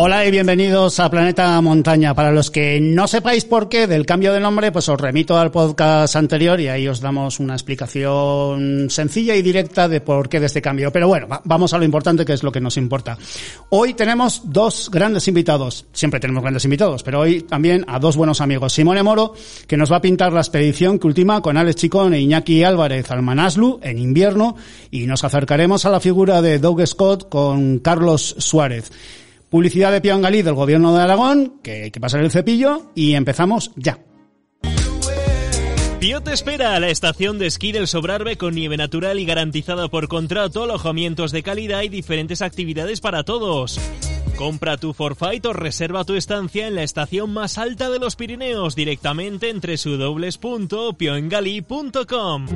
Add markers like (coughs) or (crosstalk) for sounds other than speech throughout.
Hola y bienvenidos a Planeta Montaña. Para los que no sepáis por qué del cambio de nombre, pues os remito al podcast anterior y ahí os damos una explicación sencilla y directa de por qué de este cambio. Pero bueno, vamos a lo importante que es lo que nos importa. Hoy tenemos dos grandes invitados. Siempre tenemos grandes invitados, pero hoy también a dos buenos amigos. Simone Moro, que nos va a pintar la expedición que última con Alex Chicón e Iñaki Álvarez al Manaslu en invierno y nos acercaremos a la figura de Doug Scott con Carlos Suárez. Publicidad de Pion Galí del Gobierno de Aragón, que hay que pasar el cepillo y empezamos ya. Pío te espera a la estación de esquí del Sobrarbe con nieve natural y garantizada por contrato, alojamientos de calidad y diferentes actividades para todos. Compra tu forfait o reserva tu estancia en la estación más alta de los Pirineos directamente entre www.pioengali.com.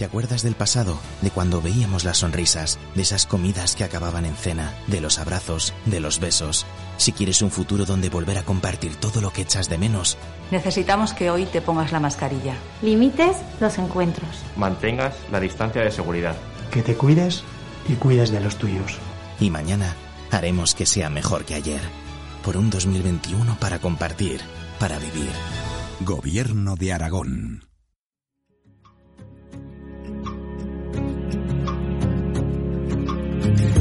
¿Te acuerdas del pasado? De cuando veíamos las sonrisas, de esas comidas que acababan en cena, de los abrazos, de los besos. Si quieres un futuro donde volver a compartir todo lo que echas de menos, Necesitamos que hoy te pongas la mascarilla. Limites los encuentros. Mantengas la distancia de seguridad. Que te cuides y cuides de los tuyos. y mañana haremos que sea mejor que ayer. Por un 2021 para compartir, para vivir. Gobierno de Aragón. Thank you.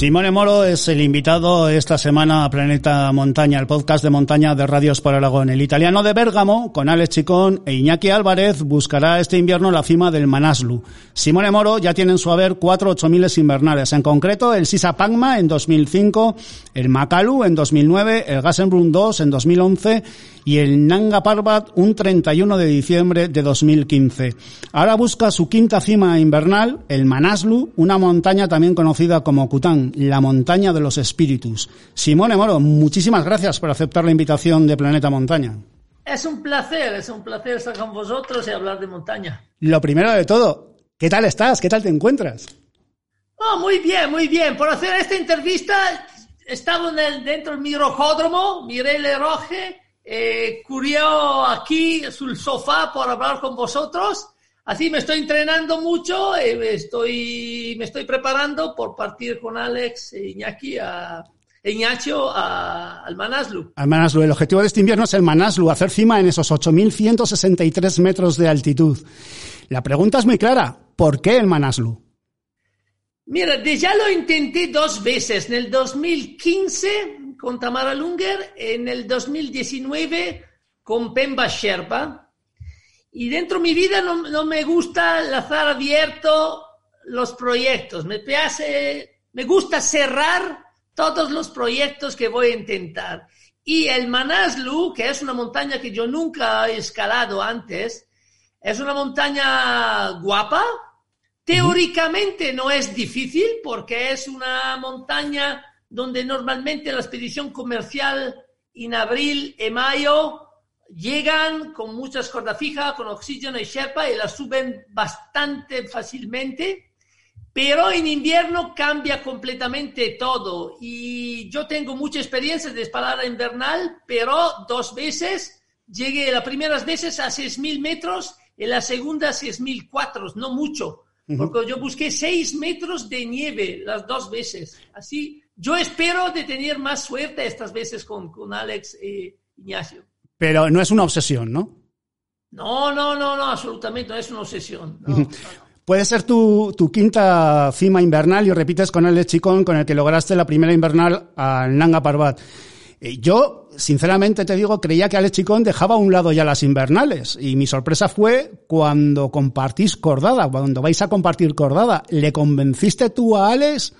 Simone Moro es el invitado esta semana a Planeta Montaña, el podcast de montaña de Radios por Aragón. El italiano de Bérgamo, con Alex Chicón e Iñaki Álvarez, buscará este invierno la cima del Manaslu. Simone Moro ya tiene en su haber cuatro 8000 invernales, en concreto el Sisa Pagma en 2005, el Makalu en 2009, el Gassenbrunn 2 en 2011 y el Nanga Parbat un 31 de diciembre de 2015. Ahora busca su quinta cima invernal, el Manaslu, una montaña también conocida como Kután, la montaña de los espíritus. Simone Moro, muchísimas gracias por aceptar la invitación de Planeta Montaña. Es un placer, es un placer estar con vosotros y hablar de montaña. Lo primero de todo, ¿qué tal estás? ¿Qué tal te encuentras? Oh, muy bien, muy bien. Por hacer esta entrevista, estaba en el- dentro del mi rojódromo, miré el roje, eh, curió aquí sul sofá por hablar con vosotros. Así me estoy entrenando mucho, eh, me, estoy, me estoy preparando por partir con Alex e Iñaki a, e Ignacio a- al Manaslu. Al Manaslu, el objetivo de este invierno es el Manaslu, hacer cima en esos 8.163 metros de altitud. La pregunta es muy clara, ¿por qué el Manaslu? Mira, ya lo intenté dos veces, en el 2015 con Tamara Lunger, en el 2019 con Pemba Sherpa. Y dentro de mi vida no, no me gusta lanzar abierto los proyectos, me, hace- me gusta cerrar todos los proyectos que voy a intentar. Y el Manaslu, que es una montaña que yo nunca he escalado antes, es una montaña guapa, Teóricamente no es difícil porque es una montaña donde normalmente la expedición comercial en abril y mayo llegan con muchas cordas fijas, con oxígeno y sherpa y la suben bastante fácilmente. Pero en invierno cambia completamente todo y yo tengo mucha experiencia de escalada invernal, pero dos veces llegué las primeras veces a 6.000 metros y la segunda a 6.004, no mucho, porque yo busqué 6 metros de nieve las dos veces. Así, yo espero de tener más suerte estas veces con, con Alex e Ignacio. Pero no es una obsesión, ¿no? No, no, no, no, absolutamente, no es una obsesión. no. Puede ser tu, tu quinta cima invernal y repites con el Chicón con el que lograste la primera invernal al Nanga Parbat. Eh, Yo, sinceramente te digo, creía que Alex Chicón dejaba a un lado ya las invernales y mi sorpresa fue cuando compartís cordada, cuando vais a compartir cordada. ¿Le convenciste tú a Alex?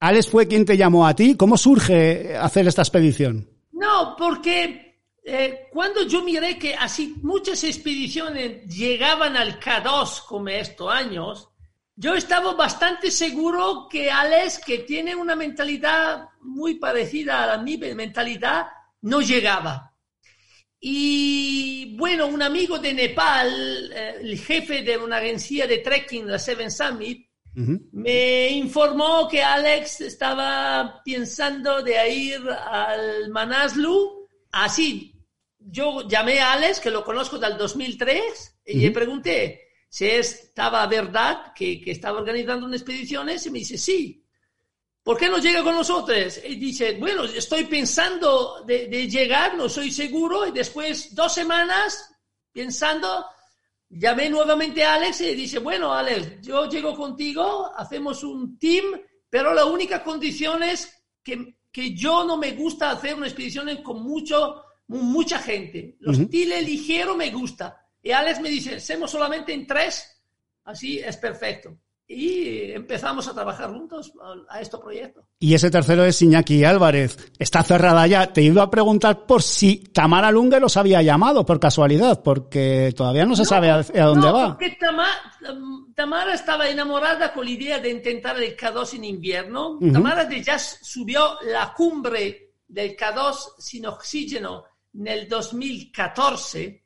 ¿Alex fue quien te llamó a ti? ¿Cómo surge hacer esta expedición? No, porque eh, cuando yo miré que así muchas expediciones llegaban al K2 como estos años, yo estaba bastante seguro que Alex, que tiene una mentalidad muy parecida a la mi mentalidad, no llegaba. Y bueno, un amigo de Nepal, eh, el jefe de una agencia de trekking, la Seven Summit, me informó que Alex estaba pensando de ir al Manaslu así, yo llamé a Alex, que lo conozco del 2003, y le pregunté si estaba verdad que, que estaba organizando unas expediciones, y me dice, sí. ¿Por qué no llega con nosotros? Y dice, bueno, estoy pensando de, de llegar, no soy seguro, y después dos semanas pensando, llamé nuevamente a Alex y dice, bueno, Alex, yo llego contigo, hacemos un team, pero la única condición es que, que yo no me gusta hacer una expedición con mucho, mucha gente. Los uh ligero me gusta. Y Alex me dice, hacemos solamente en tres, así es perfecto y empezamos a trabajar juntos a, este proyecto. Y ese tercero es Iñaki Álvarez. Está cerrada ya. Te iba a preguntar por si Tamara Lunge los había llamado por casualidad, porque todavía no se sabe a, dónde no, va. Porque Tamara, estaba enamorada con la idea de intentar el K2 en invierno. Tamara ya subió la cumbre del K2 sin oxígeno en el 2014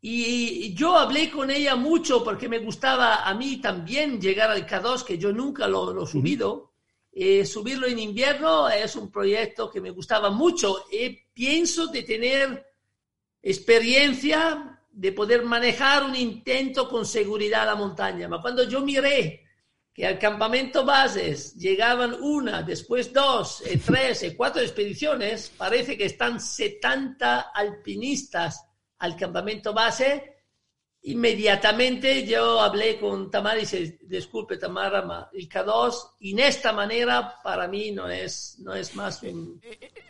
y yo hablé con ella mucho porque me gustaba a mí también llegar al K2, que yo nunca lo, he subido. Eh, subirlo en invierno es un proyecto que me gustaba mucho. y pienso de tener experiencia de poder manejar un intento con seguridad a la montaña. Pero cuando yo miré que al campamento bases llegaban una, después dos, eh, (laughs) tres, eh, cuatro expediciones, parece que están 70 alpinistas al campamento base, inmediatamente yo hablé con Tamara y dije, disculpe Tamara, el K2 y en esta manera para mí no es, no es más un,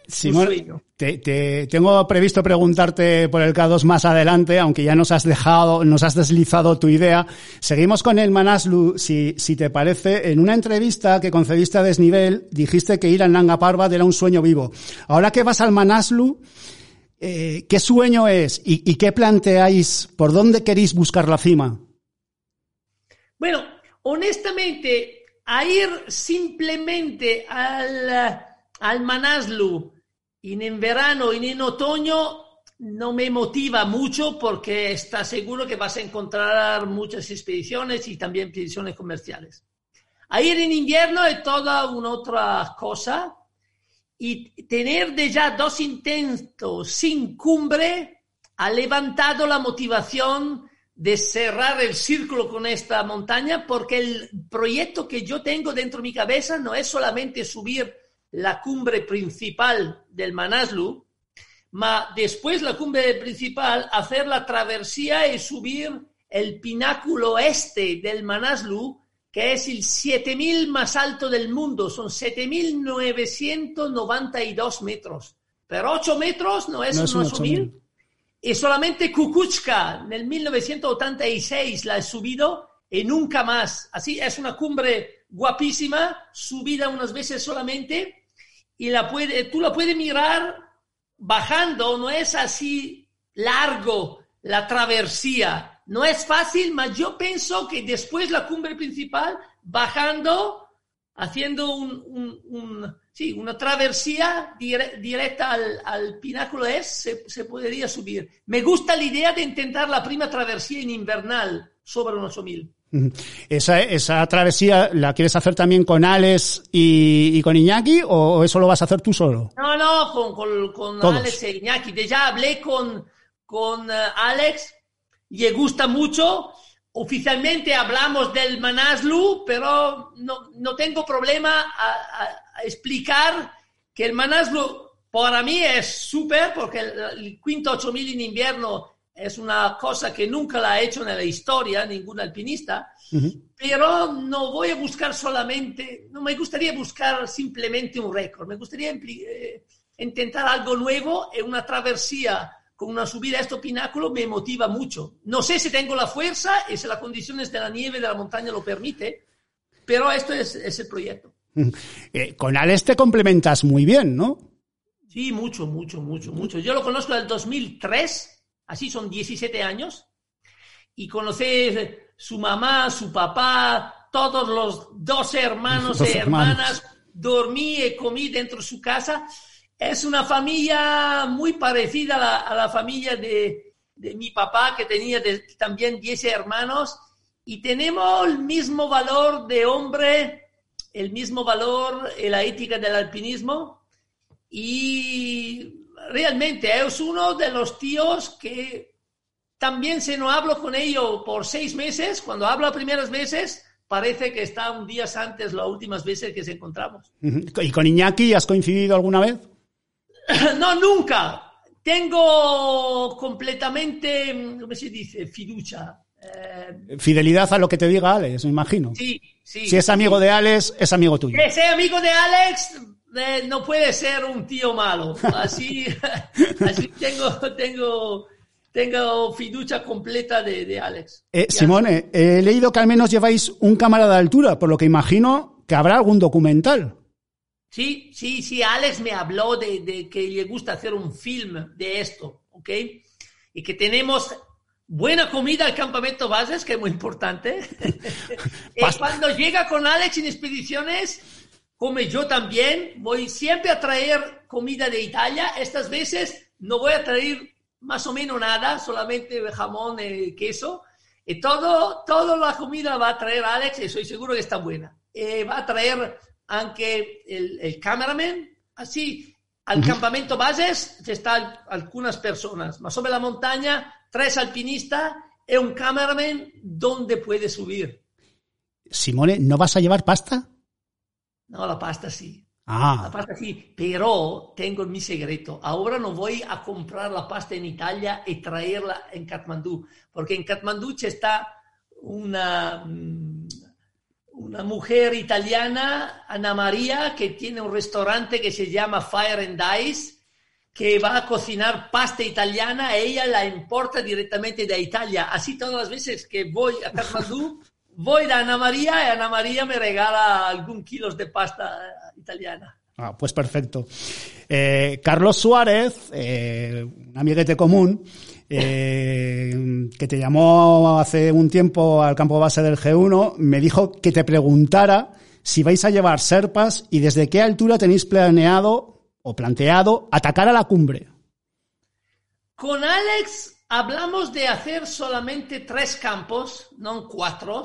sueño. Te, te, tengo previsto preguntarte por el K2 más adelante, aunque ya nos has dejado, nos has deslizado tu idea. Seguimos con el Manaslu, si, si te parece. En una entrevista que concediste a Desnivel, dijiste que ir al Nanga Parbat era un sueño vivo. Ahora que vas al Manaslu, eh, ¿qué sueño es y, qué planteáis? ¿Por dónde queréis buscar la cima? Bueno, honestamente, a ir simplemente al, al Manaslu y en verano y en otoño no me motiva mucho porque está seguro que vas a encontrar muchas expediciones y también expediciones comerciales. A ir en invierno es toda una otra cosa y tener de ya dos intentos sin cumbre ha levantado la motivación de cerrar el círculo con esta montaña porque el proyecto que yo tengo dentro de mi cabeza no es solamente subir la cumbre principal del Manaslu, ma después la cumbre principal hacer la travesía y subir el pináculo este del Manaslu que es el 7000 más alto del mundo, son 7992 metros. Pero 8 metros no es un 8000. Y solamente Kukuchka en el 1986 la he subido y nunca más. Así es una cumbre guapísima, subida unas veces solamente, y la puede, tú la puedes mirar bajando, no es así largo la travesía no es fácil, mas yo pienso que después la cumbre principal, bajando, haciendo un, sí, una travesía directa al, pináculo es, se, podría subir. Me gusta la idea de intentar la prima travesía en invernal sobre un 8000. ¿Esa, ¿Esa travesía la quieres hacer también con Alex y, con Iñaki o eso lo vas a hacer tú solo? No, no, con, con, Alex e Iñaki. Ya hablé con, con eh, Alex y gusta mucho. Oficialmente hablamos del Manaslu, pero no, no tengo problema a, explicar que el Manaslu para mí es súper, porque el, quinto 8000 en invierno es una cosa que nunca la ha hecho en la historia ningún alpinista, pero no voy a buscar solamente, no me gustaría buscar simplemente un récord, me gustaría eh, intentar algo nuevo en una travesía con una subida a este pináculo me motiva mucho. No sé si tengo la fuerza y si las condiciones de la nieve de la montaña lo permite, pero esto es, el proyecto. Eh, con Alex te complementas muy bien, ¿no? Sí, mucho, mucho, mucho, mucho. Yo lo conozco del 2003, así son 17 años, y conocí su mamá, su papá, todos los dos hermanos (laughs) y hermanas, dormí y comí dentro de su casa es una familia muy parecida a la, familia de, mi papá, que tenía también 10 hermanos, y tenemos el mismo valor de hombre, el mismo valor en la ética del alpinismo, y realmente es uno de los tíos que también si no hablo con ellos por seis meses, cuando hablo primeras veces, parece que está un día antes las últimas veces que se encontramos. ¿Y con Iñaki has coincidido alguna vez? (coughs) no, nunca. Tengo completamente, ¿cómo se dice? Fiducia. Eh, Fidelidad a lo que te diga Alex, me imagino. Sí, sí. Si es amigo de Alex, es amigo tuyo. Que sea amigo de Alex, eh, no puede ser un tío malo. (laughs) Así, (laughs) así tengo, tengo, tengo fiducia completa de, de Alex. Eh, Simone, he leído que al menos lleváis un cámara de altura, por lo que imagino que habrá algún documental. Sí, sí, sí, Alex me habló de, de, que le gusta hacer un film de esto, ¿ok? Y que tenemos buena comida al campamento bases, que es muy importante. (laughs) y cuando llega con Alex en expediciones, come yo también, voy siempre a traer comida de Italia. Estas veces no voy a traer más o menos nada, solamente jamón y queso. Y todo, toda la comida va a traer Alex y soy seguro que está buena. Eh, va a traer aunque el, el cameraman, así, al uh -huh. campamento bases están algunas personas, más sobre la montaña, tres alpinistas y un cameraman donde puede subir. Simone, ¿no vas a llevar pasta? No, la pasta sí. Ah. La pasta sí, pero tengo mi secreto. Ahora no voy a comprar la pasta en Italia y traerla en Katmandú, porque en Katmandú está una una mujer italiana, Ana María, que tiene un restaurante que se llama Fire and Ice, que va a cocinar pasta italiana, ella la importa directamente de Italia. Así todas las veces que voy a Kathmandu, (laughs) voy a Ana María y Ana María me regala algún kilos de pasta italiana. Ah, pues perfecto. Eh, Carlos Suárez, eh, un amiguete común, eh, que te llamó hace un tiempo al campo base del G1, me dijo que te preguntara si vais a llevar serpas y desde qué altura tenéis planeado o planteado atacar a la cumbre. Con Alex hablamos de hacer solamente tres campos, no cuatro,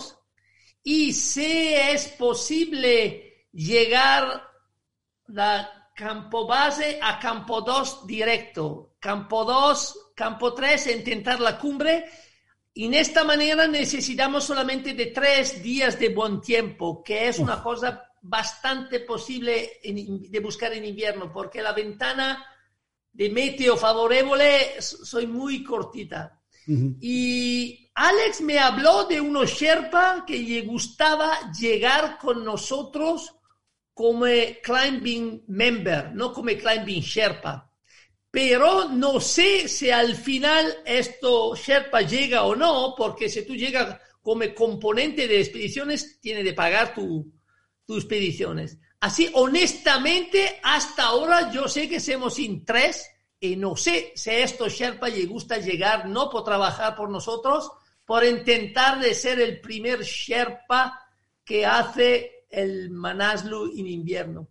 y si es posible llegar da campo base a campo 2 directo. Campo 2, campo 3, intentar la cumbre. Y en esta manera necesitamos solamente de tres días de buen tiempo, que es una cosa bastante posible en, de buscar en invierno, porque la ventana de meteo favorable soy muy cortita. Uh -huh. Y Alex me habló de unos Sherpa que le gustaba llegar con nosotros como climbing member, no como climbing Sherpa. Pero no sé si al final esto Sherpa llega o no, porque si tú llegas como componente de expediciones, tiene de pagar tu, tus expediciones. Así, honestamente, hasta ahora yo sé que somos sin tres y no sé si esto Sherpa le gusta llegar, no por trabajar por nosotros, por intentar de ser el primer Sherpa que hace el Manaslu en invierno.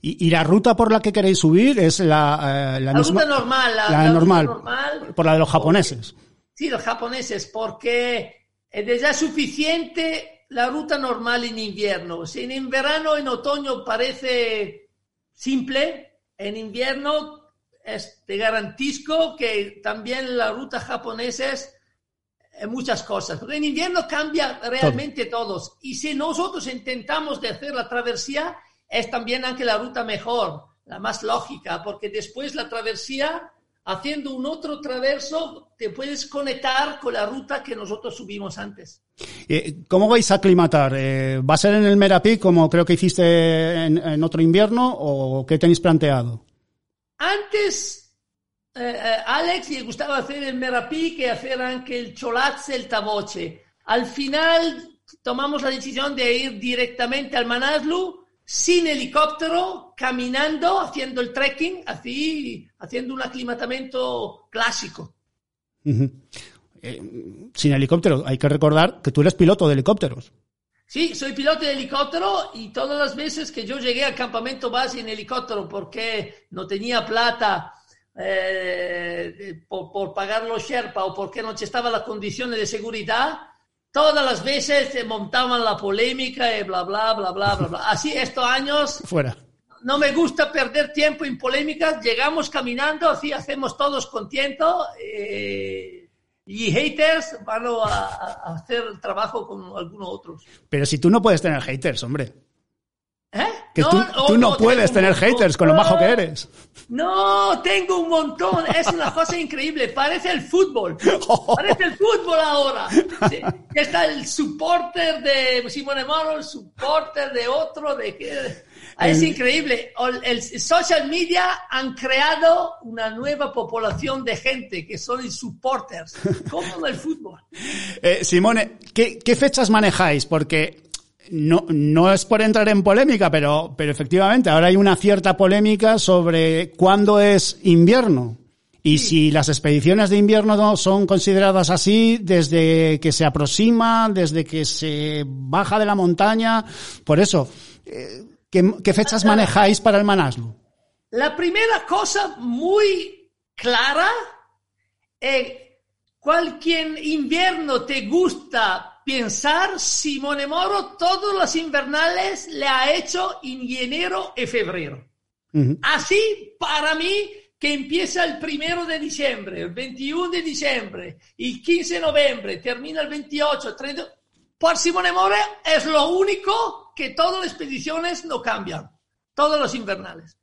¿Y, ¿Y, la ruta por la que queréis subir es la, eh, la, la misma, ruta normal, la, la normal, ruta normal, por la de los japoneses? Sí, los japoneses, porque es ya suficiente la ruta normal en invierno. Si en verano, en otoño parece simple, en invierno es, te garantizo que también la ruta japonesa es muchas cosas. Porque en invierno cambia realmente Todo. todos. Y si nosotros intentamos de hacer la travesía, es también aunque la ruta mejor, la más lógica, porque después la travesía, haciendo un otro traverso, te puedes conectar con la ruta que nosotros subimos antes. Eh, ¿Cómo vais a aclimatar? Eh, ¿Va a ser en el Merapi como creo que hiciste en, en otro invierno o qué tenéis planteado? Antes eh, Alex le gustaba hacer el Merapi que hacer anche el Cholazze e il Tavoce. Al final tomamos la decisión de ir directamente al Manaslu sin helicóptero, caminando, haciendo el trekking, así, haciendo un aclimatamiento clásico. Uh -huh. eh, sin helicóptero, hay que recordar que tú eres piloto de helicópteros. Sí, soy piloto de helicóptero y todas las veces que yo llegué al campamento base en helicóptero porque no tenía plata eh, por, por, pagar los Sherpa o porque no estaba la condición de seguridad, todas las veces se montaban la polémica y bla, bla, bla, bla, bla, bla. Así estos años... Fuera. no me gusta perder tiempo en polémicas, llegamos caminando, así hacemos todos contentos. Eh, y haters van a, a, hacer trabajo con algunos otros. Pero si tú no puedes tener haters, hombre. Tú, tú no, puedes tener haters con lo majo que eres. No, tengo un montón. Es una cosa increíble. Parece el fútbol. Parece el fútbol ahora. Sí. Está el supporter de Simone Moro, el supporter de otro, de que es increíble. El, social media han creado una nueva población de gente que son supporters, como el fútbol. Eh, Simone, ¿qué, ¿qué fechas manejáis? Porque no, no es por entrar en polémica, pero, pero efectivamente ahora hay una cierta polémica sobre cuándo es invierno. Y si las expediciones de invierno son consideradas así desde que se aproxima, desde que se baja de la montaña, por eso, eh, ¿qué, fechas manejáis para el Manaslu? La primera cosa muy clara es cualquier invierno te gusta pensar, Simone Moro todos los invernales le ha hecho en enero y febrero. Así, para mí, que empieza el primero de diciembre, el 21 de diciembre, el 15 de noviembre, termina el 28, 30. Por Simone Moro es lo único que todas las expediciones no cambian, todos los invernales.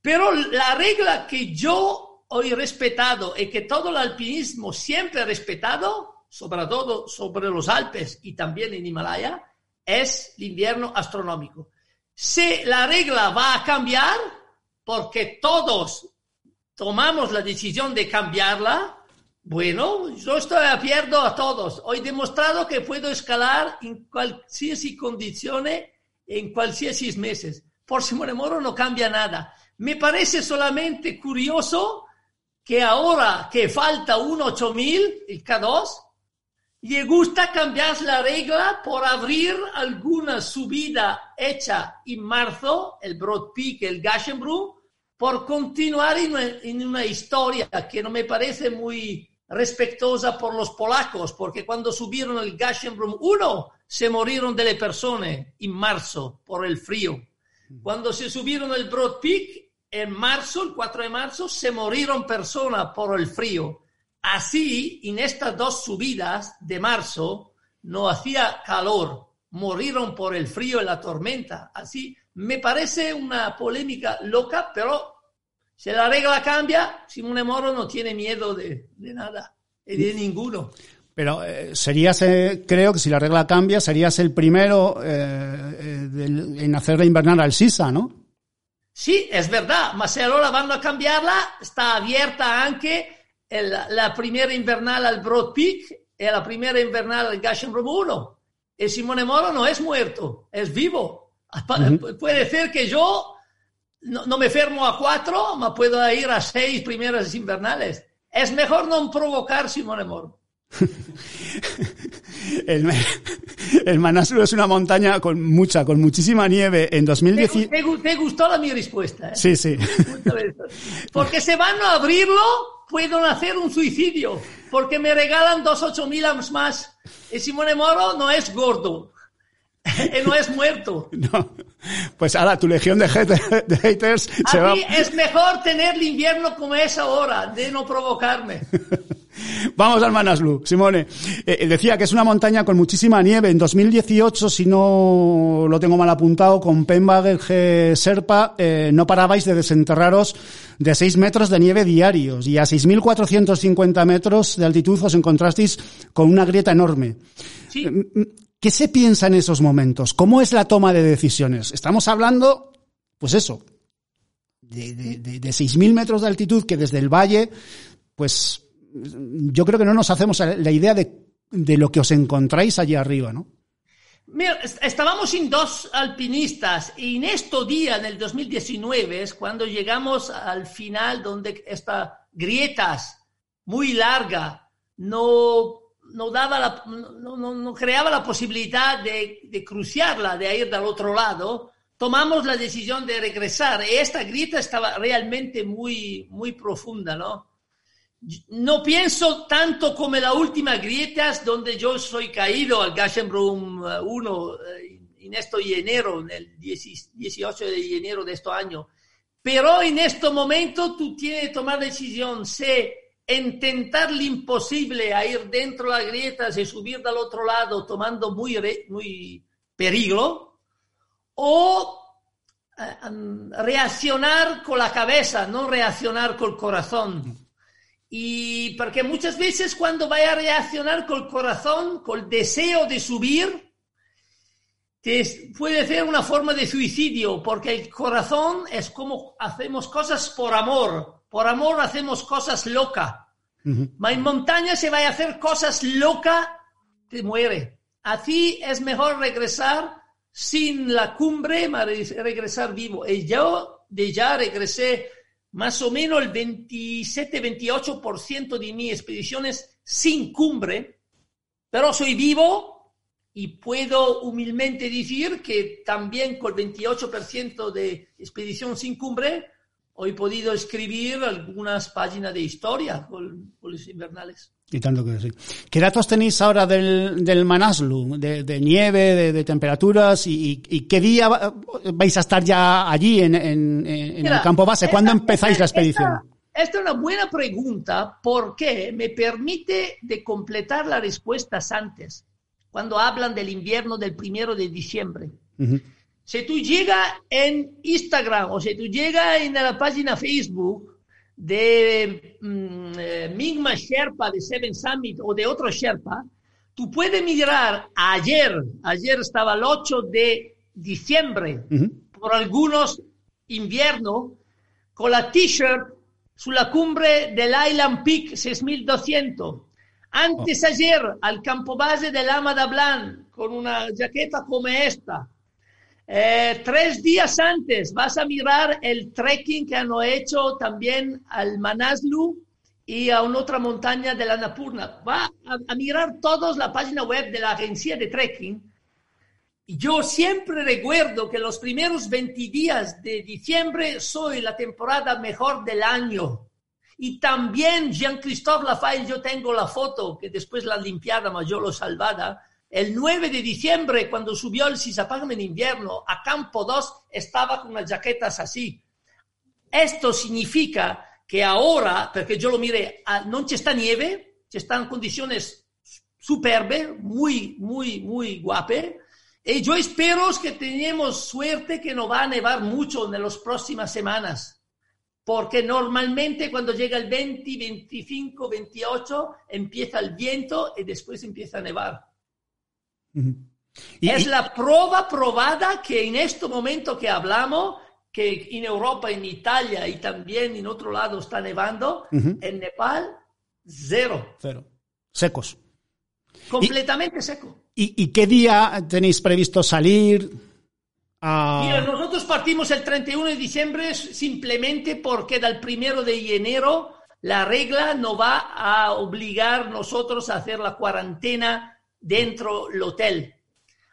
Pero la regla que yo hoy he respetado y que todo el alpinismo siempre ha respetado sobre todo sobre los Alpes y también en Himalaya, es el invierno astronómico. Si la regla va a cambiar, porque todos tomamos la decisión de cambiarla, bueno, yo estoy abierto a todos. Hoy he demostrado que puedo escalar en cualquier condición, en cualquier meses. Por Simone Moro no cambia nada. Me parece solamente curioso que ahora que falta un 8000, el K2, le gusta cambiar la regla por abrir alguna subida hecha en marzo, el Broad Peak, el Gashenbrunn, por continuar en una, historia que no me parece muy respetuosa por los polacos, porque cuando subieron el Gashenbrunn 1 se murieron de las personas en marzo por el frío. Cuando se subieron el Broad Peak en marzo, el 4 de marzo, se murieron personas por el frío. Así, en estas dos subidas de marzo, no hacía calor, murieron por el frío y la tormenta. Así, me parece una polémica loca, pero si la regla cambia, Simone Moro no tiene miedo de, nada, y de ninguno. Pero eh, serías, eh, creo que si la regla cambia, serías el primero eh, en hacerle invernar al Sisa, ¿no? Sí, es verdad, se ahora van a cambiarla, está abierta anche la primera invernal al Broad Peak y la primera invernal al Gashenbrunn 1. Y Simone Moro no es muerto, es vivo. Puede ser que yo no, me fermo a cuatro, me puedo ir a seis primeras invernales. Es mejor no provocar Simone Moro. (laughs) el, el Manaslu es una montaña con mucha, con muchísima nieve. En 2010... ¿Te, te, gustó la mi respuesta? ¿eh? Sí, sí. Porque se van a abrirlo, puedo hacer un suicidio. Porque me regalan dos ocho mil más. Y Simone Moro no es gordo. (laughs) no es muerto. No. Pues ahora tu legión de, haters se va. Es mejor tener el invierno como es ahora, de no provocarme. (laughs) (laughs) Vamos al Manaslu, Simone. Eh, eh, decía que es una montaña con muchísima nieve. En 2018, si no lo tengo mal apuntado, con G Serpa, eh, no parabais de desenterraros de 6 metros de nieve diarios y a 6.450 metros de altitud os encontrasteis con una grieta enorme. Sí. ¿Qué se piensa en esos momentos? ¿Cómo es la toma de decisiones? Estamos hablando, pues eso, de, de, de, de 6.000 metros de altitud que desde el valle, pues yo creo que no nos hacemos la idea de, de lo que os encontráis allí arriba, ¿no? Mira, estábamos sin dos alpinistas y en este día, en el 2019, es cuando llegamos al final donde esta grietas muy larga no, no, daba la, no, no, creaba la posibilidad de, de, cruzarla, de ir del otro lado, tomamos la decisión de regresar. Y esta grieta estaba realmente muy, muy profunda, ¿no? No pienso tanto como la última grieta donde yo soy caído al Gashenbrunn 1 eh, en esto y enero, en el 18 de enero de este año. Pero en este momento tú tienes que tomar decisión, sé intentar lo imposible a ir dentro de las grietas y subir del otro lado tomando muy, muy peligro, o eh, reaccionar con la cabeza, no reaccionar con el corazón. Y porque muchas veces cuando vaya a reaccionar con el corazón, con el deseo de subir, te puede ser una forma de suicidio, porque el corazón es como hacemos cosas por amor. Por amor hacemos cosas locas. en montaña se va a hacer cosas locas, te muere. Así es mejor regresar sin la cumbre, regresar vivo. Y yo de ya regresé más o menos el 27-28% de mis expediciones sin cumbre, pero soy vivo y puedo humildemente decir que también con el 28% de expedición sin cumbre, hoy he podido escribir algunas páginas de historia con, los invernales. Y tanto que sí. ¿Qué datos tenéis ahora del, del Manaslu? De, nieve, de, temperaturas y, qué día vais a estar ya allí en, el campo base? ¿Cuándo empezáis la expedición? Esta, es una buena pregunta porque me permite de completar las respuestas antes, cuando hablan del invierno del primero de diciembre. Si tú llegas en Instagram o si tú llegas en la página Facebook, de mm, eh, Mingma Sherpa de Seven Summit o de otro Sherpa, tú puedes mirar ayer, ayer estaba el 8 de diciembre, por algunos invierno, con la t-shirt su la cumbre del Island Peak 6200. Antes ayer, al campo base del Amada Blanc, con una jaqueta como esta, eh, tres días antes vas a mirar el trekking que han hecho también al Manaslu y a una otra montaña de la Napurna. Va a, mirar todos la página web de la agencia de trekking. Yo siempre recuerdo que los primeros 20 días de diciembre soy la temporada mejor del año. Y también Jean-Christophe Lafayette, yo tengo la foto, que después la limpiada, mas yo lo salvada, el 9 de diciembre, cuando subió el Sisapagme en invierno, a campo 2 estaba con unas jaquetas así. Esto significa que ahora, porque yo lo mire, no está nieve, están condiciones superbe, muy, muy, muy guape. Y yo espero que tenemos suerte que no va a nevar mucho en las próximas semanas. Porque normalmente cuando llega el 20, 25, 28, empieza el viento y después empieza a nevar es la prueba probada que en este momento que hablamos, que en Europa, en Italia y también en otro lado está nevando, en Nepal, cero. Cero. Secos. Completamente seco. ¿Y, qué día tenéis previsto salir? Mira, nosotros partimos el 31 de diciembre simplemente porque del primero de enero la regla no va a obligar nosotros a hacer la cuarentena dentro del hotel.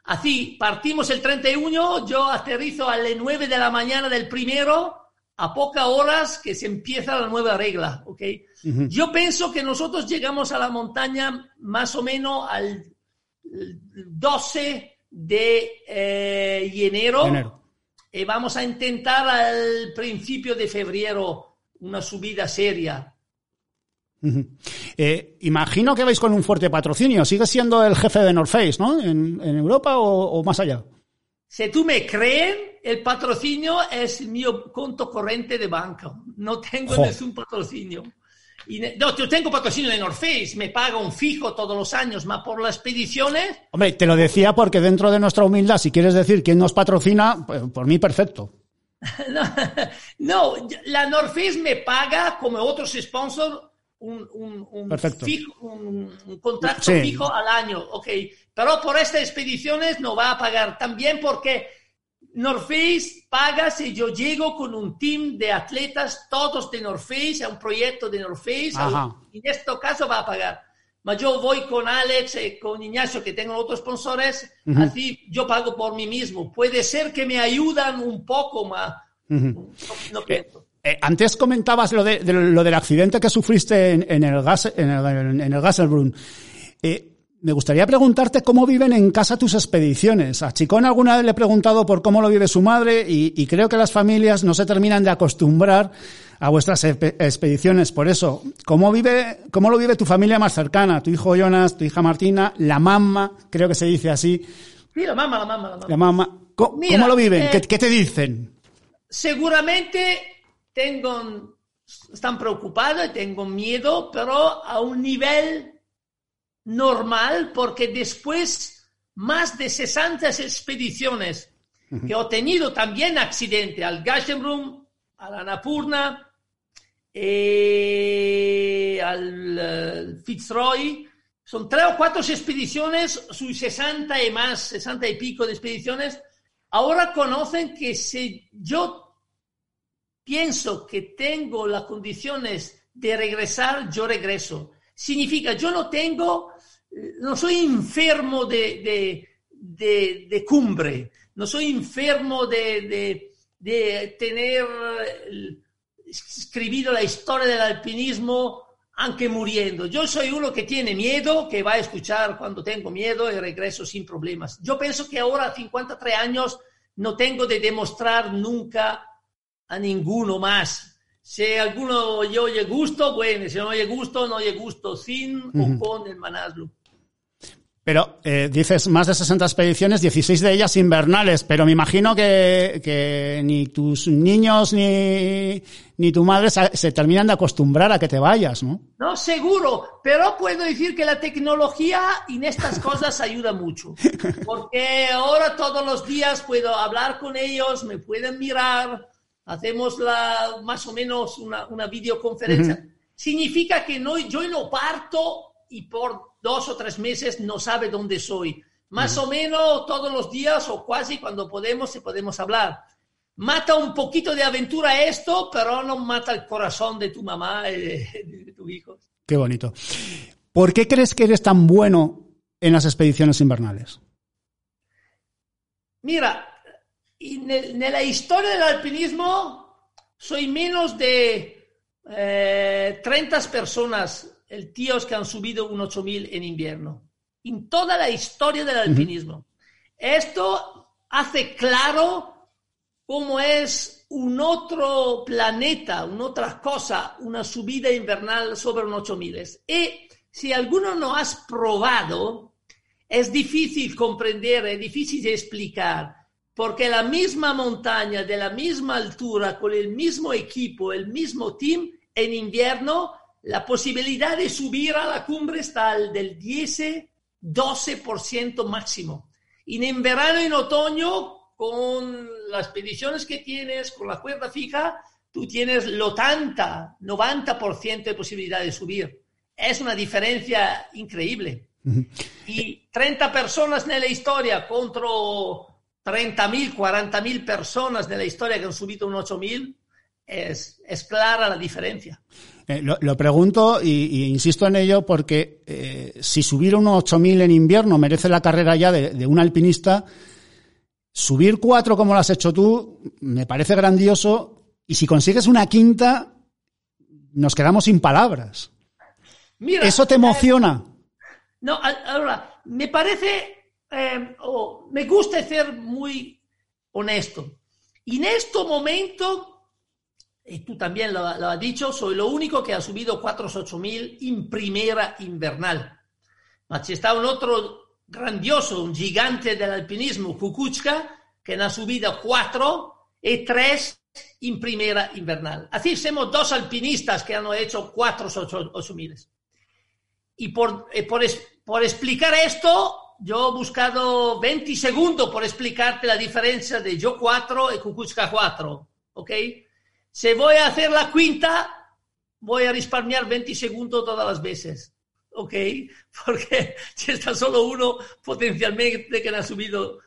Así, partimos el 31, yo aterrizo a las 9 de la mañana del primero, a pocas horas que se empieza la nueva regla, ¿ok? Yo pienso que nosotros llegamos a la montaña más o menos al 12 de eh, enero, y vamos a intentar al principio de febrero una subida seria. Eh, imagino que vais con un fuerte patrocinio. ¿Sigue siendo el jefe de North Face, ¿no? ¿En, Europa o, más allá? Si tú me crees, el patrocinio es mi conto corriente de banca. No tengo ningún patrocinio. no, yo tengo patrocinio de North Face, me paga un fijo todos los años, más por las expediciones. Hombre, te lo decía porque dentro de nuestra humildad, si quieres decir quién nos patrocina, pues, por mí perfecto. (laughs) no, la North Face me paga como otros sponsors un, un, un, contrato fijo al año, ok. Pero por estas expediciones no va a pagar también porque North Face paga si yo llego con un team de atletas, todos de North Face, a un proyecto de North Face, en este caso va a pagar. Pero yo voy con Alex y con Ignacio, que tengo otros sponsores, así yo pago por mí mismo. Puede ser que me ayudan un poco más. no, eh, antes comentabas lo, de, lo del accidente que sufriste en, el gas en el, en el Gasselbrunn. Eh, me gustaría preguntarte cómo viven en casa tus expediciones. A Chicón alguna vez le he preguntado por cómo lo vive su madre y, creo que las familias no se terminan de acostumbrar a vuestras expediciones. Por eso, ¿cómo vive, cómo lo vive tu familia más cercana? Tu hijo Jonas, tu hija Martina, la mamá, creo que se dice así. Sí, la mamá, la mamá, la mamá. La mamá. ¿Cómo, lo viven? ¿Qué, eh, ¿Qué te dicen? Seguramente tengo, están preocupados, tengo miedo, pero a un nivel normal porque después más de 60 expediciones que he tenido también accidente al Gashenbrum, a la Napurna, eh, al eh, Fitzroy. Son tres o cuatro expediciones, sus 60 y más, 60 y pico de expediciones. Ahora conocen que si yo pienso que tengo las condiciones de regresar, yo regreso. Significa, yo no tengo no soy enfermo de, de, cumbre, no soy enfermo de, tener escribido la historia del alpinismo aunque muriendo. Yo soy uno que tiene miedo, que va a escuchar cuando tengo miedo y regreso sin problemas. Yo pienso que ahora, a 53 años, no tengo de demostrar nunca a ninguno más. Si alguno yo oye gusto, bueno, si no oye gusto, no oye gusto sin o con el Manaslu. Pero eh, dices más de 60 expediciones, 16 de ellas invernales, pero me imagino que, que ni tus niños ni, ni tu madre se, terminan de acostumbrar a que te vayas, ¿no? No, seguro, pero puedo decir que la tecnología en estas cosas ayuda mucho, (laughs) porque ahora todos los días puedo hablar con ellos, me pueden mirar, hacemos la, más o menos una, una videoconferencia. Significa que no, yo no parto y por dos o tres meses no sabe dónde soy. Más o menos todos los días o casi cuando podemos y podemos hablar. Mata un poquito de aventura esto, pero no mata el corazón de tu mamá (laughs) y de, tu hijo. Qué bonito. ¿Por qué crees que eres tan bueno en las expediciones invernales? Mira, en, la historia del alpinismo soy menos de 30 eh, personas el tíos que han subido un 8000 en invierno. En toda la historia del alpinismo. Esto hace claro cómo es un otro planeta, una otra cosa, una subida invernal sobre un 8000. Y si alguno no has probado, es difícil comprender, es difícil explicar, porque la misma montaña, de la misma altura, con el mismo equipo, el mismo team, en invierno la posibilidad de subir a la cumbre está al del 10-12% máximo. Y en verano y en otoño, con las expediciones que tienes, con la cuerda fija, tú tienes lo tanta, 90% de posibilidad de subir. Es una diferencia increíble. Y 30 personas en la historia contra 30.000, 40.000 personas en la historia que han subido un 8.000, es, es clara la diferencia. Eh, lo, pregunto y, insisto en ello porque eh, si subir unos 8.000 en invierno merece la carrera ya de, un alpinista, subir cuatro como lo has hecho tú me parece grandioso y si consigues una quinta nos quedamos sin palabras. Mira, ¿Eso te emociona? no, ahora, me parece, eh, o me gusta ser muy honesto. En este momento y tú también lo, has dicho, soy lo único que ha subido 48000 en primera invernal. Ma está un otro grandioso, un gigante del alpinismo, Kukuchka, que ha subido 4 y 3 en primera invernal. Así somos dos alpinistas que han hecho 4 8000. Y por, eh, por, por explicar esto, yo he buscado 20 segundos por explicarte la diferencia de yo 4 y Kukuchka 4. ¿Ok? Si voy a hacer la quinta, voy a risparmiar 20 segundos todas las veces. ¿Ok? (laughs) Porque (laughs) si está solo uno, potencialmente que ha subido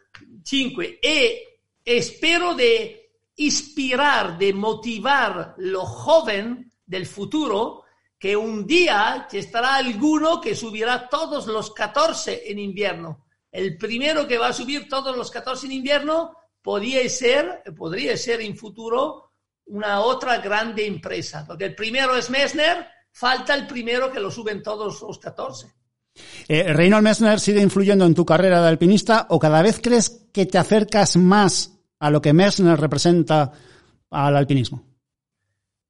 5. Y espero de inspirar, de motivar lo joven del futuro, que un día estará alguno que subirá todos los 14 en invierno. El primero que va a subir todos los 14 en invierno podría ser, podría ser en futuro una otra grande empresa, porque el primero es Messner, falta el primero que lo suben todos los 14. Eh, ¿Reynold Messner sigue influyendo en tu carrera de alpinista o cada vez crees que te acercas más a lo que Messner representa al alpinismo?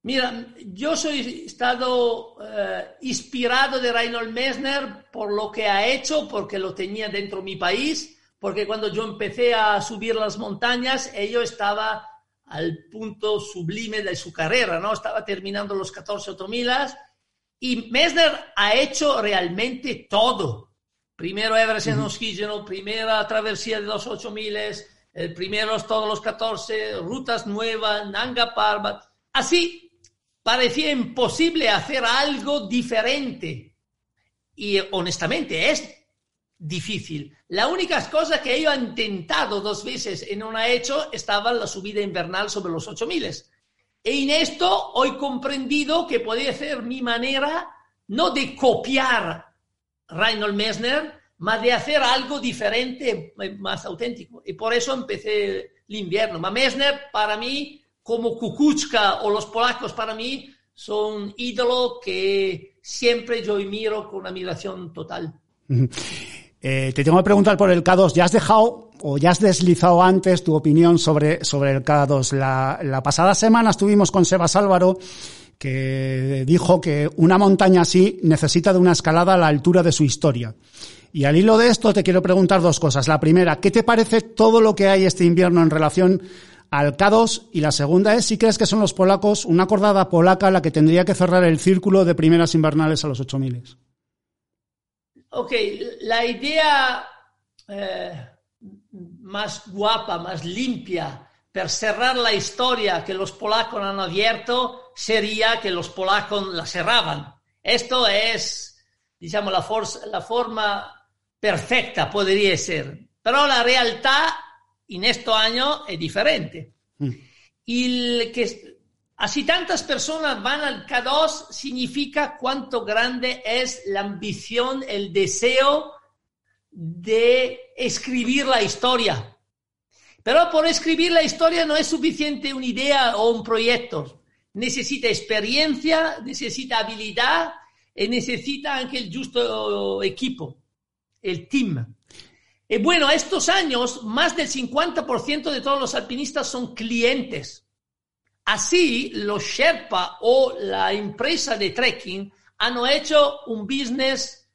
Mira, yo soy estado eh, inspirado de Reinhold Messner por lo que ha hecho, porque lo tenía dentro de mi país, porque cuando yo empecé a subir las montañas, ello estaba al punto sublime de su carrera, ¿no? Estaba terminando los 14 otomilas y Messner ha hecho realmente todo. Primero Everest en oxígeno, primera travesía de los 8000, el primero todos los 14, rutas nuevas, Nanga Parbat. Así parecía imposible hacer algo diferente. Y honestamente es difícil. La única cosa que ellos han intentado dos veces no ha hecho estaba la subida invernal sobre los 8000. Y en esto hoy comprendido que podía ser mi manera no de copiar Reinhold Messner, más de hacer algo diferente, más auténtico. Y por eso empecé el invierno. Ma Messner, para mí, como Kukuchka o los polacos, para mí, son ídolos que siempre yo miro con admiración total. (laughs) Eh, te tengo que preguntar por el K2. ¿Ya has dejado o ya has deslizado antes tu opinión sobre, sobre el K2? La, la pasada semana estuvimos con Sebas Álvaro que dijo que una montaña así necesita de una escalada a la altura de su historia. Y al hilo de esto te quiero preguntar dos cosas. La primera, ¿qué te parece todo lo que hay este invierno en relación al K2? Y la segunda es si crees que son los polacos, una cordada polaca la que tendría que cerrar el círculo de primeras invernales a los 8000. Ok, la idea eh, más guapa, más limpia, para cerrar la historia que los polacos han abierto, sería que los polacos la cerraban. Esto es, digamos, la, la forma perfecta, podría ser. Pero la realidad en este año es diferente. Mm. Y que Así tantas personas van al K2 significa cuánto grande es la ambición, el deseo de escribir la historia. Pero por escribir la historia no es suficiente una idea o un proyecto. Necesita experiencia, necesita habilidad y necesita también el justo equipo, el team. Y bueno, estos años, más del 50% de todos los alpinistas son clientes. Así, los Sherpa o la empresa de trekking han hecho un business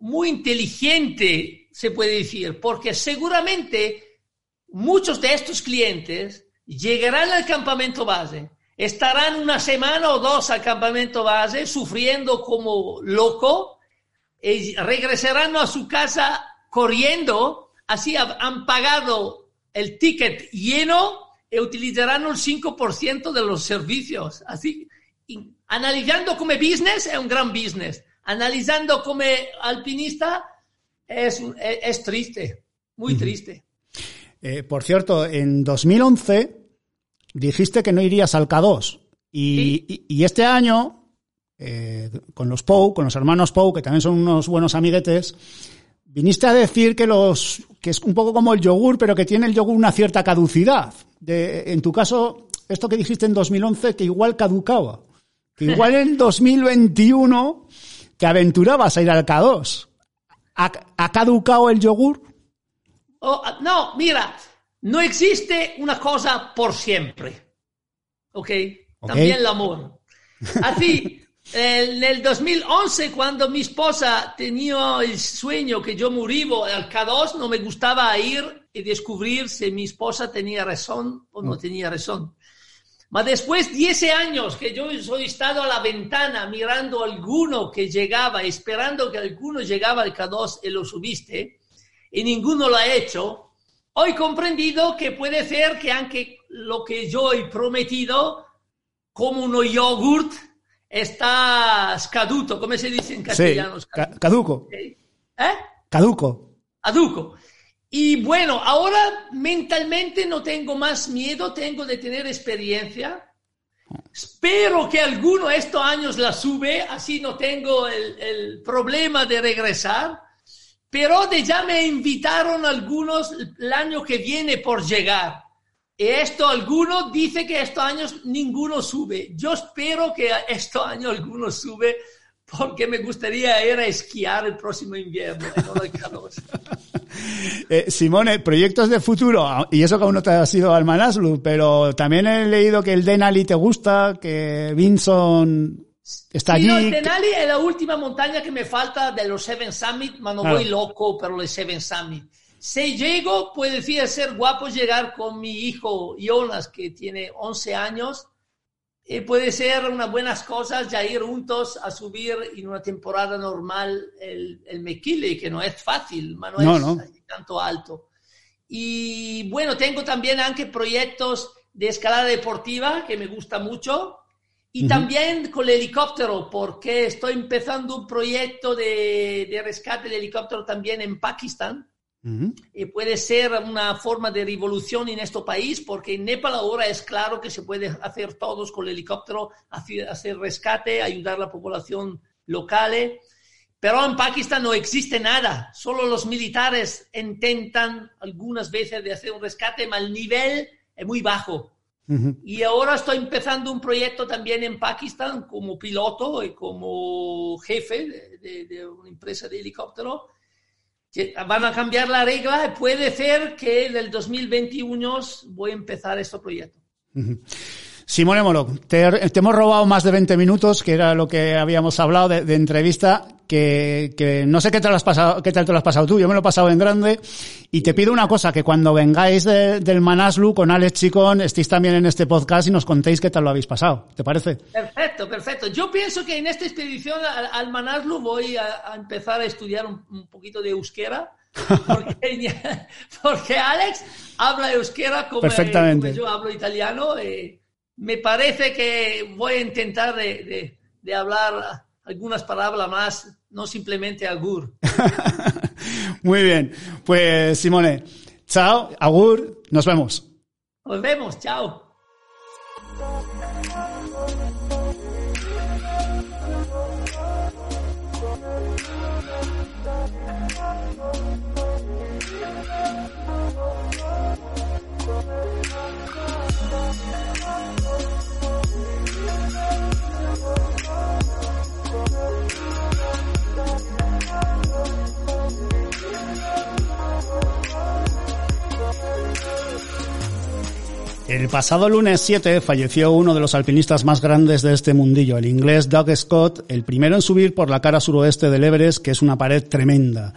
muy inteligente, se puede decir, porque seguramente muchos de estos clientes llegarán al campamento base, estarán una semana o dos al campamento base sufriendo como loco y regresarán a su casa corriendo, así han pagado el ticket lleno e utilizarán el 5% de los servicios. Así, analizando como business es un gran business. Analizando como alpinista es, es, triste, muy triste. Eh, por cierto, en 2011 dijiste que no irías al K2 y, y, este año, eh, con los Pou, con los hermanos Pou, que también son unos buenos amiguetes, viniste a decir que los que es un poco como el yogur, pero que tiene el yogur una cierta caducidad de, en tu caso, esto que dijiste en 2011, que igual caducaba, que igual en 2021 te aventurabas a ir al K2. ¿Ha, caducado el yogur? Oh, no, mira, no existe una cosa por siempre. ¿Ok? También el amor. Así, en el 2011, cuando mi esposa tenía el sueño que yo murió al K2, no me gustaba ir y descubrir si mi esposa tenía razón o no mm. tenía razón. Mas después 10 años que yo he estado a la ventana mirando a alguno que llegaba, esperando que alguno llegaba al K2 y lo subiste, y ninguno lo ha hecho, hoy comprendido que puede ser que aunque lo que yo he prometido, como un yogurt, está caduto, ¿cómo se dice en castellano? Sí, caduco. ¿Eh? Caduco. Caduco. Y bueno, ahora mentalmente no tengo más miedo, tengo de tener experiencia. Espero que alguno estos años la sube, así no tengo el, el problema de regresar. Pero de ya me invitaron algunos el año que viene por llegar. Esto alguno dice que estos años ninguno sube. Yo espero que estos años alguno sube porque me gustaría ir a esquiar el próximo invierno, no. (laughs) Eh, Simone, proyectos de futuro, y eso que aún no te has ido al Manaslu, pero también he leído que el Denali te gusta, que Vinson está sí, allí. No, el Denali es la última montaña que me falta de los Seven Summit, pero no Claro. voy loco por los Seven Summit. Si llego, puede decir ser guapo llegar con mi hijo Jonas, que tiene 11 años, y puede ser unas buenas cosas ya ir juntos a subir en una temporada normal el, el Mequile, que no es fácil, ma no, No, tanto alto. Y bueno, tengo también aunque proyectos de escalada deportiva que me gusta mucho. Y también con el helicóptero, porque estoy empezando un proyecto de, de rescate de helicóptero también en Pakistán. Y puede ser una forma de revolución en este país, porque en Nepal ahora es claro que se puede hacer todos con el helicóptero, hacer, rescate, ayudar a la población local. Pero en Pakistán no existe nada, solo los militares intentan algunas veces de hacer un rescate, pero el nivel es muy bajo. Ujú. Y ahora estoy empezando un proyecto también en Pakistán como piloto y como jefe de, de- de una empresa de helicóptero. Van a cambiar la regla puede ser que en el 2021 voy a empezar este proyecto. Simone Moro, te, te hemos robado más de 20 minutos, que era lo que habíamos hablado de, de entrevista, que, que no sé qué tal, has pasado, qué tal te lo has pasado tú, yo me lo he pasado en grande, y te pido una cosa, que cuando vengáis de- del Manaslu con Alex Chicón, estéis también en este podcast y nos contéis qué tal lo habéis pasado, ¿te parece? Perfecto, perfecto. Yo pienso que en esta expedición al, al Manaslu voy a, a empezar a estudiar un, un poquito de euskera. Porque, porque Alex habla euskera como, Perfectamente. como yo hablo italiano. eh, me parece que voy a intentar de, de- de hablar algunas palabras más, no simplemente agur. (laughs) Muy bien, pues Simone, chao, agur, nos vemos. Nos vemos, chao. El pasado lunes 7 falleció uno de los alpinistas más grandes de este mundillo, el inglés Doug Scott, el primero en subir por la cara suroeste del Everest, que es una pared tremenda.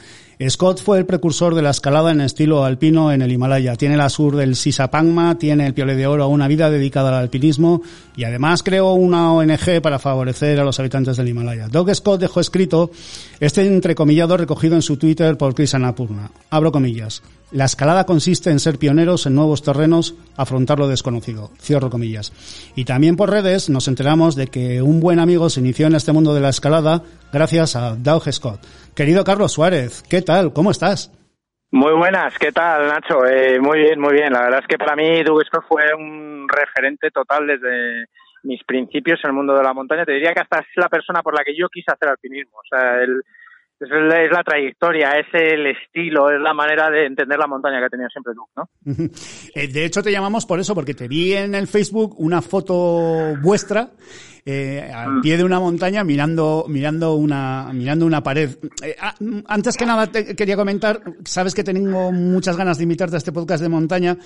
Scott fue el precursor de la escalada en estilo alpino en el Himalaya. Tiene la sur del Sisapangma, tiene el Piole de Oro, una vida dedicada al alpinismo y además creó una ONG para favorecer a los habitantes del Himalaya. Doug Scott dejó escrito este entrecomillado recogido en su Twitter por Chris Annapurna. Abro comillas. La escalada consiste en ser pioneros en nuevos terrenos, afrontar lo desconocido. Cierro comillas. Y también por redes nos enteramos de que un buen amigo se inició en este mundo de la escalada gracias a Doug Scott. Querido Carlos Suárez, ¿qué tal? ¿Cómo estás? Muy buenas, ¿qué tal, Nacho? Eh, muy bien, muy bien. La verdad es que para mí Doug Scott fue un referente total desde mis principios en el mundo de la montaña. Te diría que hasta es la persona por la que yo quise hacer alpinismo. O sea, él, es, el- es la trayectoria, es el estilo, es la manera de entender la montaña que ha tenido siempre Doug, ¿no? Eh, De hecho, te llamamos por eso, porque te vi en el Facebook una foto vuestra eh, al pie de una montaña mirando mirando una mirando una pared. Eh, mm, antes que nada te quería comentar, sabes que tengo muchas ganas de invitarte a este podcast de montaña,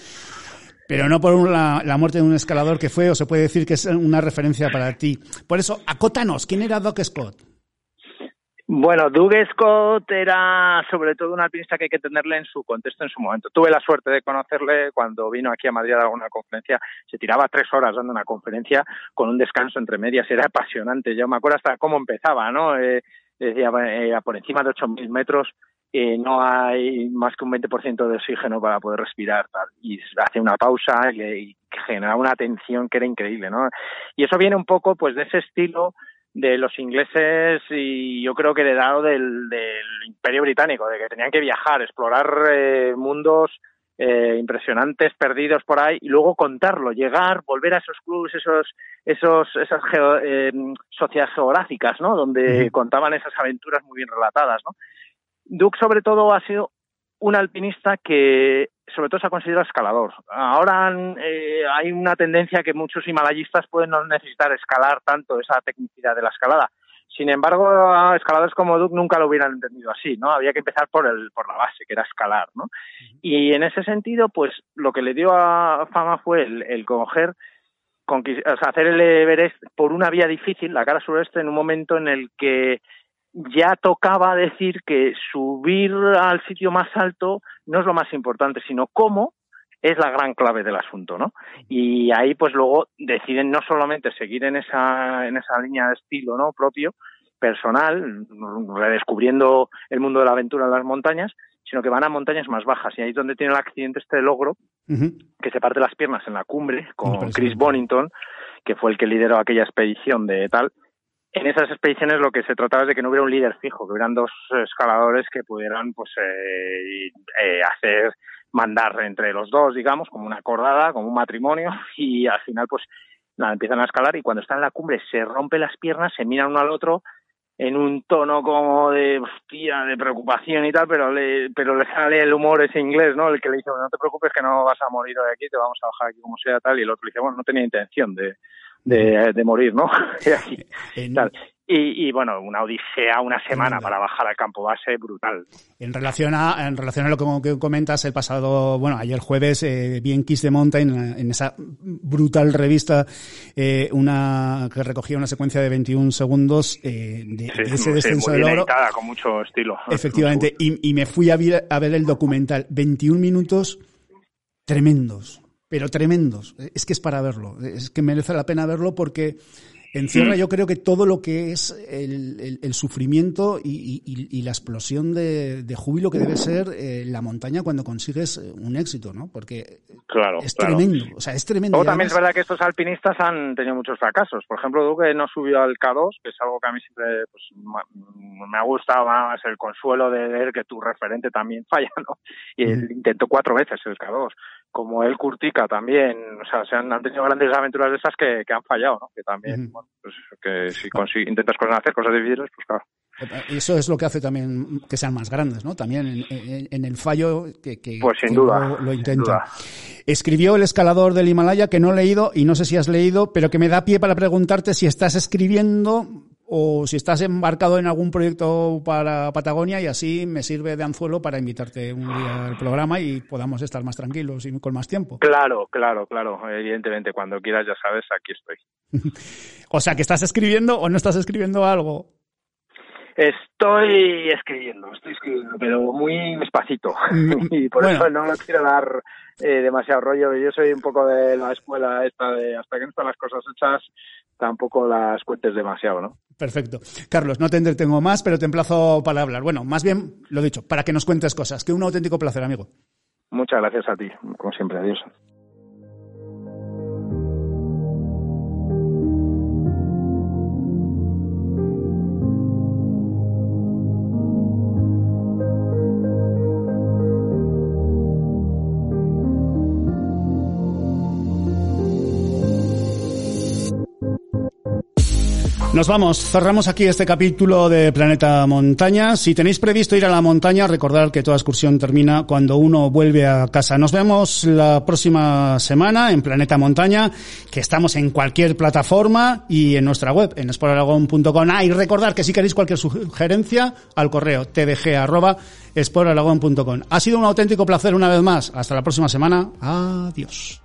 pero no por la, la muerte de un escalador que fue o se puede decir que es una referencia para ti. Por eso, acótanos, ¿quién era Doc Scott? Bueno, Doug Scott era sobre todo un alpinista que hay que tenerle en su contexto en su momento. Tuve la suerte de conocerle cuando vino aquí a Madrid a dar una conferencia. Se tiraba tres horas dando una conferencia con un descanso entre medias. Era apasionante. Yo me acuerdo hasta cómo empezaba, ¿no? Eh, decía, eh, por encima de 8.000 metros eh, no hay más que un 20% de oxígeno para poder respirar. Y hace una pausa y, y generaba una tensión que era increíble, ¿no? Y eso viene un poco pues de ese estilo de los ingleses y yo creo que heredado del, del imperio británico, de que tenían que viajar, explorar eh, mundos eh, impresionantes, perdidos por ahí, y luego contarlo, llegar, volver a esos clubes, esos, esos, esas geo, eh, sociedades geográficas, ¿no? Donde contaban esas aventuras muy bien relatadas, ¿no? Duke, sobre todo, ha sido un alpinista que sobre todo se ha considerado escalador. Ahora eh, hay una tendencia que muchos himalayistas pueden no necesitar escalar tanto esa tecnicidad de la escalada, Sin embargo, escaladores como Duke nunca lo hubieran entendido así, ¿no? Había que empezar por el por la base, que era escalar, ¿no? Y en ese sentido, pues lo que le dio a fama fue el, el coger o sea, hacer el Everest por una vía difícil, la cara sureste, en un momento en el que ya tocaba decir que subir al sitio más alto no es lo más importante, sino cómo es la gran clave del asunto, ¿no? Y ahí pues luego deciden no solamente seguir en esa en esa línea de estilo, ¿no? propio, personal, redescubriendo el mundo de la aventura en las montañas, sino que van a montañas más bajas y ahí es donde tiene el accidente este logro que se parte las piernas en la cumbre con Chris Bonington, que fue el que lideró aquella expedición de tal. En esas expediciones lo que se trataba es de que no hubiera un líder fijo, que hubieran dos escaladores que pudieran pues eh, eh, hacer mandar entre los dos, digamos, como una acordada, como un matrimonio, (laughs) y al final, pues, nada, empiezan a escalar y cuando están en la cumbre se rompen las piernas, se miran uno al otro en un tono como de hostia, de preocupación y tal, pero le, pero le sale el humor ese inglés, ¿no? El que le dice, no te preocupes que no vas a morir hoy aquí, te vamos a bajar aquí como sea tal, y el otro le dice, bueno, no tenía intención de, de, de morir, ¿no? (laughs) y. Y, y, bueno, una odisea, una semana para bajar al campo base brutal. En relación a, en relación a lo que comentas, el pasado, bueno, ayer jueves, eh, vi en Kiss the Mountain, en esa brutal revista, eh, una, que recogía una secuencia de 21 segundos, eh, de, ese descenso del oro. con mucho estilo. (laughs) Efectivamente. Y, y, me fui a ver, a ver el documental. 21 minutos tremendos. Pero tremendos. Es que es para verlo. Es que merece la pena verlo porque, encierra yo creo que todo lo que es el, el, sufrimiento y, y, y, la explosión de, de, júbilo que debe ser eh, la montaña cuando consigues eh, un éxito, ¿no? Porque claro, es claro. tremendo, o sea, es tremendo. O también es verdad que estos alpinistas han tenido muchos fracasos. Por ejemplo, Duque no subió al K2, que es algo que a mí siempre pues, me ha gustado más el consuelo de ver que tu referente también (laughs) falla, ¿no? Y él intentó cuatro veces el K2 como el Curtica también, o sea, se han, han, tenido grandes aventuras de esas que, que han fallado, ¿no? Que también, uh -huh. bueno, pues que si intentas cosas hacer cosas difíciles, pues claro. Eso es lo que hace también que sean más grandes, ¿no? También en, en, en el fallo que, que, pues sin que duda, lo, lo sin intenta. duda. Escribió El escalador del Himalaya, que no he leído y no sé si has leído, pero que me da pie para preguntarte si estás escribiendo o si estás embarcado en algún proyecto para Patagonia y así me sirve de anzuelo para invitarte un día al programa y podamos estar más tranquilos y con más tiempo. Claro, claro, claro. Evidentemente, cuando quieras, ya sabes, aquí estoy. (laughs) o sea, que estás escribiendo o no estás escribiendo algo. Estoy escribiendo, estoy escribiendo, pero muy despacito. (laughs) y por Bueno. eso no quiero dar eh, demasiado rollo. Yo soy un poco de la escuela esta de hasta que no están las cosas hechas, tampoco las cuentes demasiado, ¿no? Perfecto. Carlos, no te entretengo más, pero te emplazo para hablar. Bueno, más bien, lo dicho, para que nos cuentes cosas. Que un auténtico placer, amigo. Muchas gracias a ti, como siempre. Adiós. Nos vamos, cerramos aquí este capítulo de Planeta Montaña. Si tenéis previsto ir a la montaña, recordad que toda excursión termina cuando uno vuelve a casa. Nos vemos la próxima semana en Planeta Montaña, que estamos en cualquier plataforma y en nuestra web, en exploraragón.com. Ah, y recordad que si queréis cualquier sugerencia, al correo tdg.exploraragón.com. Ha sido un auténtico placer una vez más. Hasta la próxima semana. Adiós.